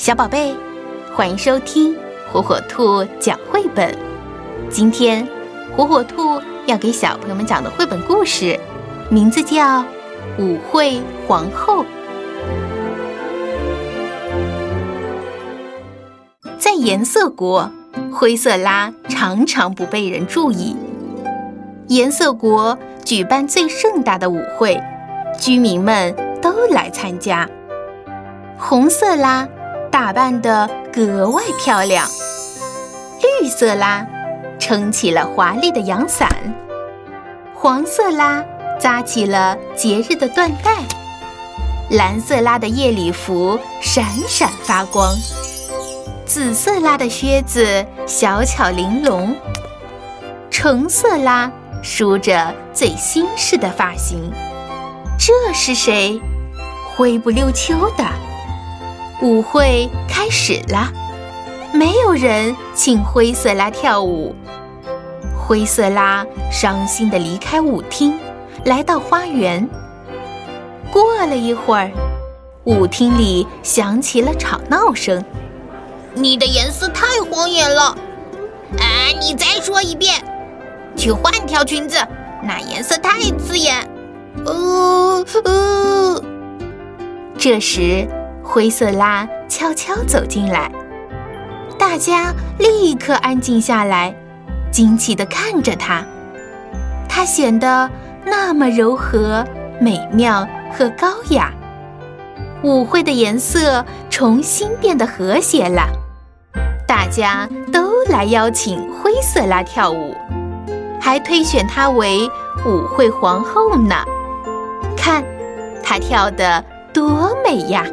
小宝贝，欢迎收听火火兔讲绘本。今天，火火兔要给小朋友们讲的绘本故事，名字叫《舞会皇后》。在颜色国，灰色拉常常不被人注意。颜色国举办最盛大的舞会，居民们都来参加。红色拉。打扮得格外漂亮，绿色啦撑起了华丽的阳伞，黄色啦扎起了节日的缎带，蓝色拉的夜礼服闪闪发光，紫色拉的靴子小巧玲珑，橙色拉梳着最新式的发型。这是谁？灰不溜秋的。舞会开始了，没有人请灰色拉跳舞。灰色拉伤心的离开舞厅，来到花园。过了一会儿，舞厅里响起了吵闹声：“你的颜色太晃眼了！啊，你再说一遍，去换条裙子，那颜色太刺眼。”呃呃，这时。灰色拉悄悄走进来，大家立刻安静下来，惊奇地看着他。他显得那么柔和、美妙和高雅。舞会的颜色重新变得和谐了，大家都来邀请灰色拉跳舞，还推选她为舞会皇后呢。看，她跳得多美呀！